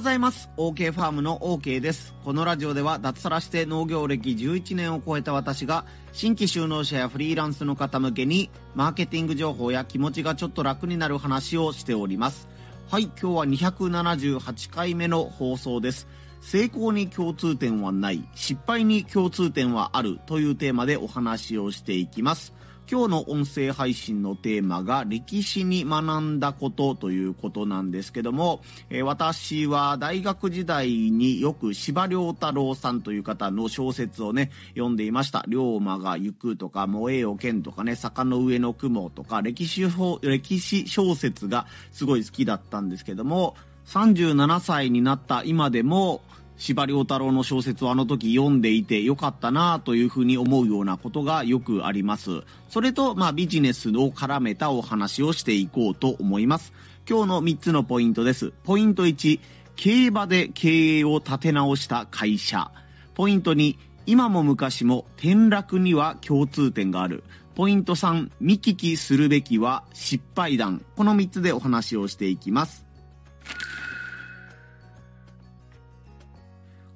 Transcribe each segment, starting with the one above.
ございます。OK ファームの OK です。このラジオでは脱サラして農業歴11年を超えた私が新規就農者やフリーランスの方向けにマーケティング情報や気持ちがちょっと楽になる話をしております。はい、今日は278回目の放送です。成功に共通点はない、失敗に共通点はあるというテーマでお話をしていきます。今日の音声配信のテーマが歴史に学んだことということなんですけども、え私は大学時代によく司馬遼太郎さんという方の小説をね、読んでいました。龍馬が行くとか、燃えよ剣とかね、坂の上の雲とか、歴史法歴史小説がすごい好きだったんですけども、37歳になった今でも、司馬遼太郎の小説をあの時読んでいてよかったなというふうに思うようなことがよくあります。それと、まあビジネスを絡めたお話をしていこうと思います。今日の3つのポイントです。ポイント1、競馬で経営を立て直した会社。ポイント2、今も昔も転落には共通点がある。ポイント3、見聞きするべきは失敗談。この3つでお話をしていきます。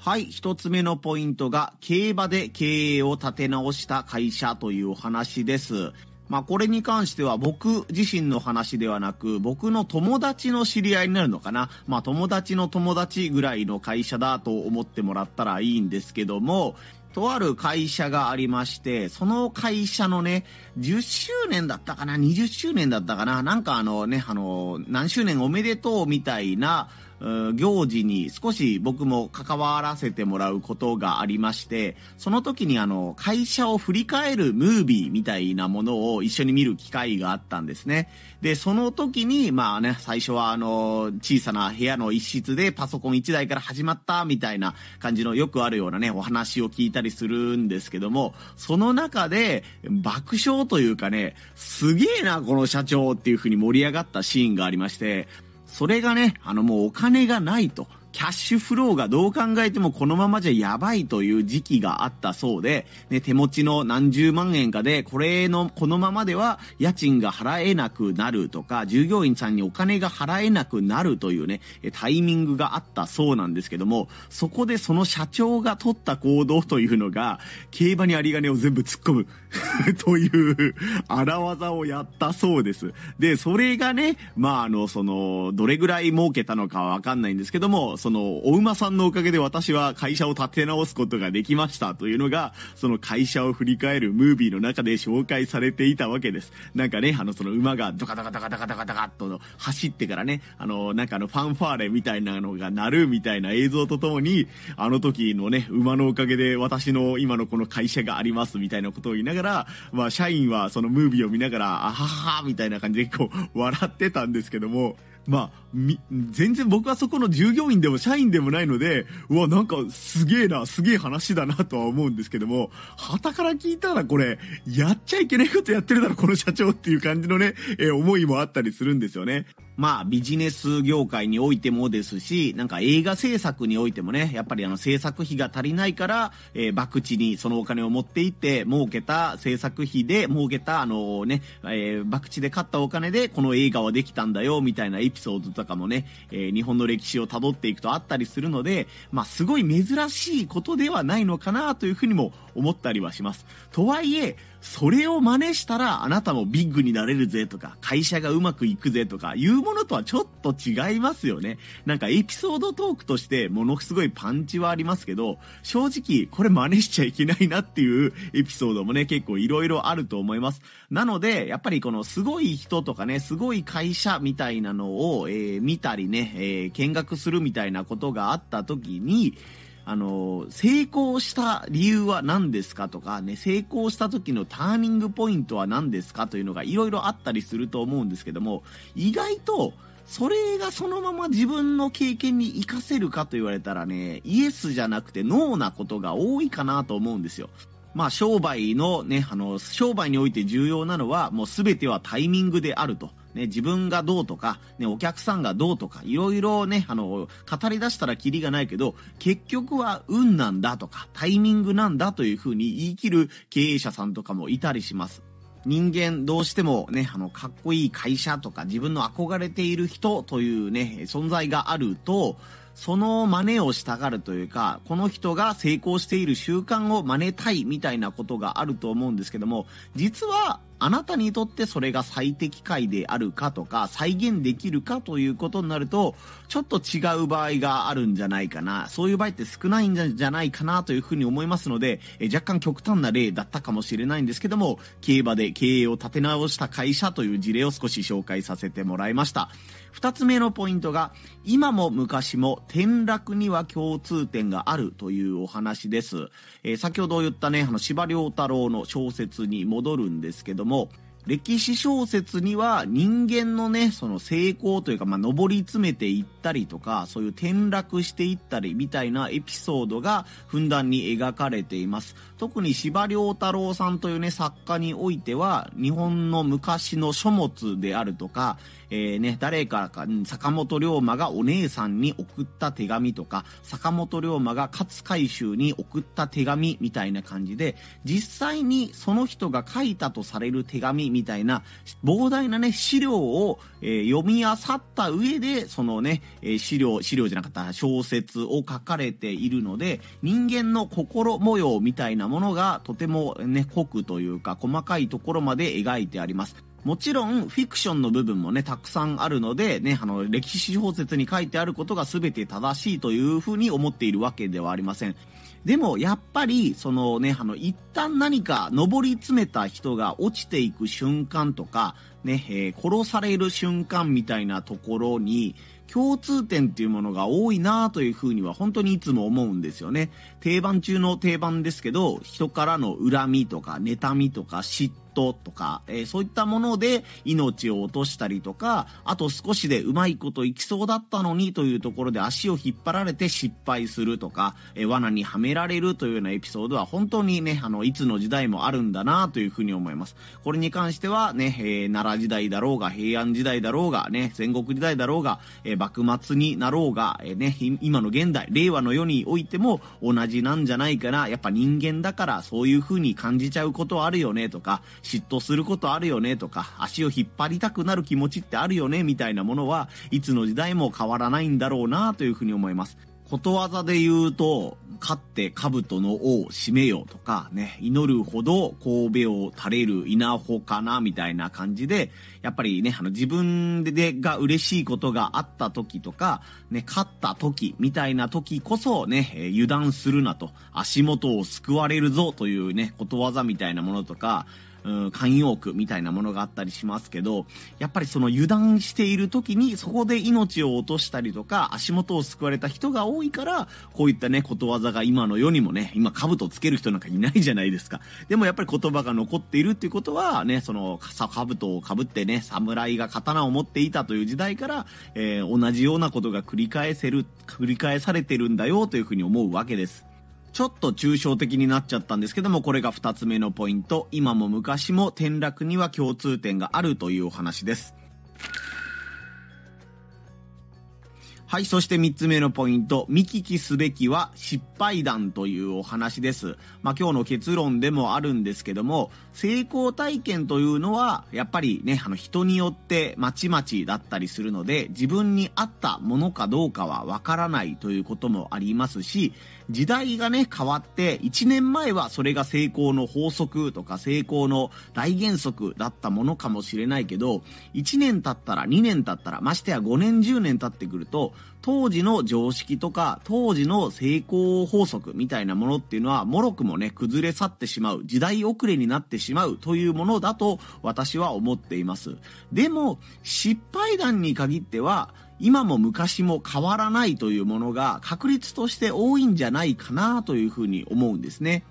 はい、一つ目のポイントが、競馬で経営を立て直した会社というお話です。まあこれに関しては僕自身の話ではなく、僕の友達の知り合いになるのかな。まあ友達の友達ぐらいの会社だと思ってもらったらいいんですけども、とある会社がありまして、その会社のね、10周年だったかな ?20 周年だったかな？なんかあのね、あの、何周年おめでとうみたいな、うん行事に少し僕も関わらせてもらうことがありまして、その時にあの、会社を振り返るムービーみたいなものを一緒に見る機会があったんですね。で、その時に、まあね、最初はあの、小さな部屋の一室でパソコン1台から始まったみたいな感じのよくあるようなね、お話を聞いたりするんですけども、その中で爆笑というかね、すげえな、この社長っていう風に盛り上がったシーンがありまして、それがね、あのもうお金がないと。キャッシュフローがどう考えてもこのままじゃやばいという時期があったそうで、ね、手持ちの何十万円かで、これの、このままでは家賃が払えなくなるとか、従業員さんにお金が払えなくなるというね、タイミングがあったそうなんですけども、そこでその社長が取った行動というのが、競馬に有り金を全部突っ込む という荒技をやったそうです。で、それがね、まあ、あの、その、どれぐらい儲けたのかはわかんないんですけども、その、お馬さんのおかげで私は会社を立て直すことができましたというのが、その会社を振り返るムービーの中で紹介されていたわけです。なんかね、あの、その馬がドカドカドカドカドカドカっと走ってからね、あの、なんかあの、ファンファーレみたいなのが鳴るみたいな映像とともに、あの時のね、馬のおかげで私の今のこの会社がありますみたいなことを言いながら、まあ、社員はそのムービーを見ながら、あははみたいな感じでこう、笑ってたんですけども、まあ、み、全然僕はそこの従業員でも社員でもないので、うわ、なんかすげえな、すげえ話だなとは思うんですけども、旗から聞いたらこれ、やっちゃいけないことやってるだろ、この社長っていう感じのね、えー思いもあったりするんですよね。まあ、ビジネス業界においてもですし、なんか映画制作においてもね、やっぱりあの制作費が足りないから、えー、博打にそのお金を持っていって、儲けた制作費で、儲けたあのね、えー、博打で買ったお金でこの映画はできたんだよ、みたいなエピソードとかもね、えー日本の歴史を辿っていくとあったりするので、まあ、すごい珍しいことではないのかなというふうにも思ったりはします。とはいえ、それを真似したらあなたもビッグになれるぜとか、会社がうまくいくぜとかいうものとはちょっと違いますよね。なんかエピソードトークとしてものすごいパンチはありますけど、正直これ真似しちゃいけないなっていうエピソードもね、結構いろいろあると思います。なので、やっぱりこのすごい人とかね、すごい会社みたいなのを、えー見たりね、えー見学するみたいなことがあった時に、あの、成功した理由は何ですかとかね、成功した時のターニングポイントは何ですかというのがいろいろあったりすると思うんですけども、意外と、それがそのまま自分の経験に活かせるかと言われたらね、イエスじゃなくてノーなことが多いかなと思うんですよ。まあ商売のね、あの、商売において重要なのはもう全てはタイミングであると。ね、自分がどうとか、ね、お客さんがどうとか、いろいろね、あの、語り出したらキリがないけど、結局は運なんだとか、タイミングなんだというふうに言い切る経営者さんとかもいたりします。人間どうしてもね、あの、かっこいい会社とか自分の憧れている人というね、存在があると、その真似をしたがるというか、この人が成功している習慣を真似たいみたいなことがあると思うんですけども、実はあなたにとってそれが最適解であるかとか、再現できるかということになると、ちょっと違う場合があるんじゃないかな。そういう場合って少ないんじゃないかなというふうに思いますので、え若干極端な例だったかもしれないんですけども、競馬で経営を立て直した会社という事例を少し紹介させてもらいました。二つ目のポイントが、今も昔も転落には共通点があるというお話です。えー、先ほど言ったね、あの、司馬遼太郎の小説に戻るんですけども、歴史小説には人間のね、その成功というか、まあ、登り詰めていったりとか、そういう転落していったりみたいなエピソードがふんだんに描かれています。特に司馬太郎さんというね、作家においては、日本の昔の書物であるとか、えー、ね、誰かか、坂本龍馬がお姉さんに送った手紙とか、坂本龍馬が勝海舟に送った手紙みたいな感じで、実際にその人が書いたとされる手紙みたいな、膨大なね、資料を、えー、読み漁った上で、そのね、え、資料、資料じゃなかった小説を書かれているので、人間の心模様みたいなものがとてもね、濃くというか、細かいところまで描いてあります。もちろん、フィクションの部分もね、たくさんあるので、ね、あの、歴史小説に書いてあることが全て正しいというふうに思っているわけではありません。でも、やっぱり、そのね、あの、一旦何か登り詰めた人が落ちていく瞬間とか、ね、えー、殺される瞬間みたいなところに、共通点っていうものが多いなというふうには本当にいつも思うんですよね。定番中の定番ですけど、人からの恨みとか、妬みとか、嫉トとか、えー、そういったもので命を落としたりとか、あと少しでうまいこといきそうだったのにというところで足を引っ張られて失敗するとか、えー、罠にはめられるというようなエピソードは本当にね、あの、いつの時代もあるんだなというふうに思います。これに関してはね、えー、奈良時代だろうが、平安時代だろうが、ね、戦国時代だろうが、え幕末になろうが、えね、今の現代、令和の世においても同じなんじゃないかな。やっぱ人間だからそういうふうに感じちゃうことはあるよねとか、嫉妬することあるよねとか、足を引っ張りたくなる気持ちってあるよねみたいなものは、いつの時代も変わらないんだろうなというふうに思います。ことわざで言うと、勝って兜の尾を締めようとか、ね、祈るほど神戸を垂れる稲穂かな、みたいな感じで、やっぱりね、あの自分でが嬉しいことがあった時とか、ね、勝った時みたいな時こそね、油断するなと、足元を救われるぞというね、ことわざみたいなものとか、うん、慣用句みたいなものがあったりしますけど、やっぱりその油断している時にそこで命を落としたりとか、足元を救われた人が多いから、こういったね、ことわざが今の世にもね、今兜つける人なんかいないじゃないですか。でもやっぱり言葉が残っているっていうことは、ね、その、兜をかぶってね、侍が刀を持っていたという時代から、えー、同じようなことが繰り返せる、繰り返されてるんだよというふうに思うわけです。ちょっと抽象的になっちゃったんですけども、これが2つ目のポイント。今も昔も転落には共通点があるというお話です。はい、そして三つ目のポイント、見聞きすべきは失敗談というお話です。まあ今日の結論でもあるんですけども、成功体験というのは、やっぱりね、あの人によってまちまちだったりするので、自分に合ったものかどうかはわからないということもありますし、時代がね、変わって、1年前はそれが成功の法則とか成功の大原則だったものかもしれないけど、1年経ったら2年経ったら、ましてや5年10年経ってくると、当時の常識とか、当時の成功法則みたいなものっていうのは、もろくもね、崩れ去ってしまう、時代遅れになってしまうというものだと私は思っています。でも、失敗談に限っては、今も昔も変わらないというものが確率として多いんじゃないかなというふうに思うんですね。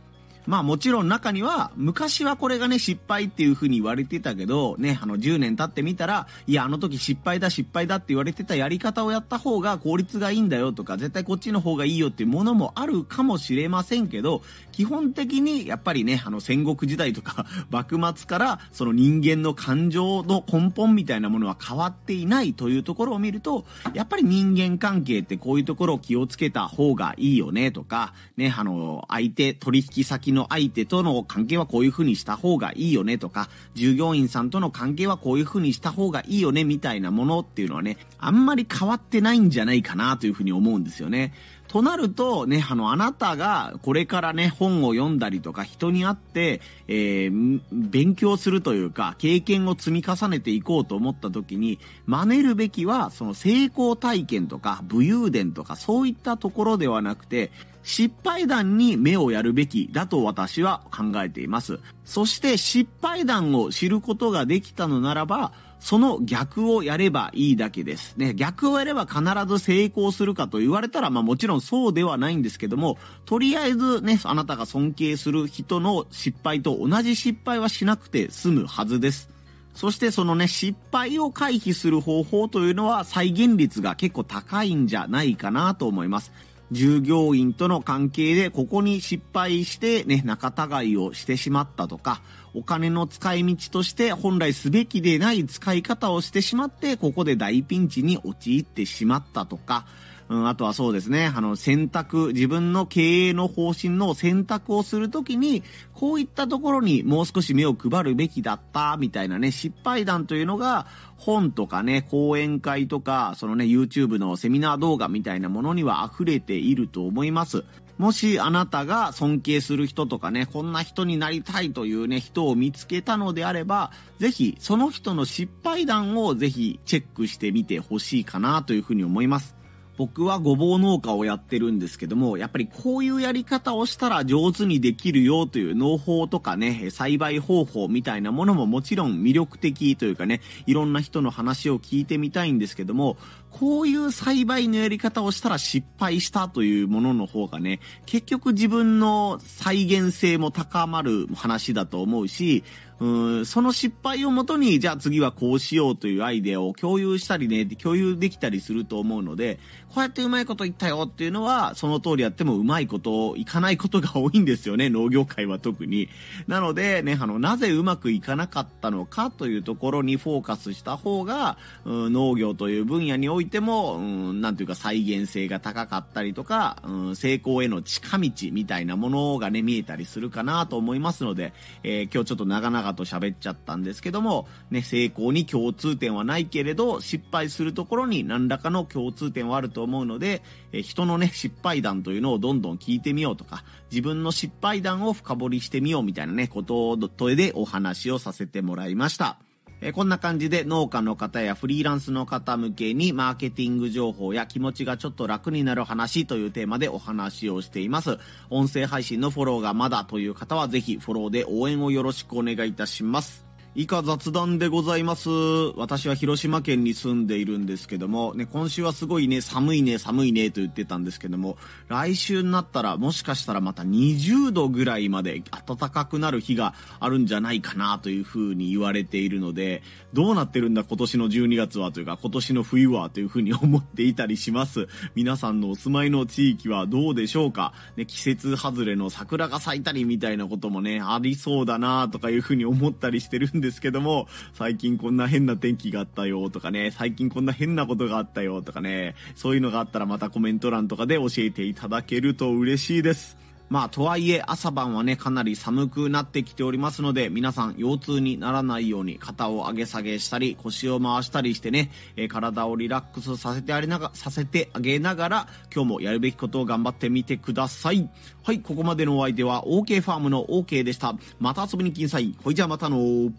まあもちろん中には、昔はこれがね、失敗っていう風に言われてたけど、ね、あの10年経ってみたら、いや、あの時失敗だ、失敗だって言われてたやり方をやった方が効率がいいんだよとか、絶対こっちの方がいいよっていうものもあるかもしれませんけど、基本的にやっぱりね、あの戦国時代とか 幕末からその人間の感情の根本みたいなものは変わっていないというところを見ると、やっぱり人間関係ってこういうところを気をつけた方がいいよねとか、ね、あの、相手取引先の相手との関係はこういう風にした方がいいよねとか、従業員さんとの関係はこういう風にした方がいいよねみたいなものっていうのはね、あんまり変わってないんじゃないかなという風に思うんですよね。となると、ね、あの、あなたがこれからね、本を読んだりとか人に会って、えー、勉強するというか、経験を積み重ねていこうと思った時に、真似るべきは、その成功体験とか、武勇伝とか、そういったところではなくて、失敗談に目をやるべきだと私は考えています。そして失敗談を知ることができたのならば、その逆をやればいいだけです。ね、逆をやれば必ず成功するかと言われたら、まあもちろんそうではないんですけども、とりあえずね、あなたが尊敬する人の失敗と同じ失敗はしなくて済むはずです。そしてそのね、失敗を回避する方法というのは再現率が結構高いんじゃないかなと思います。従業員との関係でここに失敗してね、仲違いをしてしまったとか、お金の使い道として本来すべきでない使い方をしてしまって、ここで大ピンチに陥ってしまったとか、うん、あとはそうですね、あの、選択、自分の経営の方針の選択をするときに、こういったところにもう少し目を配るべきだった、みたいなね、失敗談というのが、本とかね、講演会とか、そのね、YouTube のセミナー動画みたいなものには溢れていると思います。もしあなたが尊敬する人とかね、こんな人になりたいというね、人を見つけたのであれば、ぜひその人の失敗談をぜひチェックしてみてほしいかなというふうに思います。僕はごぼう農家をやってるんですけども、やっぱりこういうやり方をしたら上手にできるよという農法とかね、栽培方法みたいなものももちろん魅力的というかね、いろんな人の話を聞いてみたいんですけども、こういう栽培のやり方をしたら失敗したというものの方がね、結局自分の再現性も高まる話だと思うし、うんその失敗をもとに、じゃあ次はこうしようというアイデアを共有したりね、共有できたりすると思うので、こうやってうまいこと言ったよっていうのは、その通りやってもうまいこと、いかないことが多いんですよね、農業界は特に。なので、ね、あの、なぜうまくいかなかったのかというところにフォーカスした方が、うん、農業という分野においも、うん、なんていうか再現性が高かったりとか、うん、成功への近道みたいなものがね、見えたりするかなと思いますので、えー、今日ちょっと長々と喋っちゃったんですけども、ね、成功に共通点はないけれど、失敗するところに何らかの共通点はあると思うので、え人のね、失敗談というのをどんどん聞いてみようとか、自分の失敗談を深掘りしてみようみたいなね、ことでお話をさせてもらいました。えこんな感じで農家の方やフリーランスの方向けにマーケティング情報や気持ちがちょっと楽になる話というテーマでお話をしています。音声配信のフォローがまだという方はぜひフォローで応援をよろしくお願いいたします。以下雑談でございます。私は広島県に住んでいるんですけども、ね、今週はすごいね、寒いね、寒いねと言ってたんですけども、来週になったらもしかしたらまた20度ぐらいまで暖かくなる日があるんじゃないかなというふうに言われているので、どうなってるんだ今年の12月はというか、今年の冬はというふうに思っていたりします。皆さんのお住まいの地域はどうでしょうか？ね、季節外れの桜が咲いたりみたいなこともね、ありそうだなとかいうふうに思ったりしてるんですけども、最近こんな変な天気があったよとかね、最近こんな変なことがあったよとかね、そういうのがあったらまたコメント欄とかで教えていただけると嬉しいです。まあ、とはいえ、朝晩はね、かなり寒くなってきておりますので、皆さん、腰痛にならないように、肩を上げ下げしたり、腰を回したりしてね、えー、体をリラックスさせてありなが、させてあげながら、今日もやるべきことを頑張ってみてください。はい、ここまでのお相手は、OK ファームの OK でした。また遊びに来んさい。ほいじゃあまたの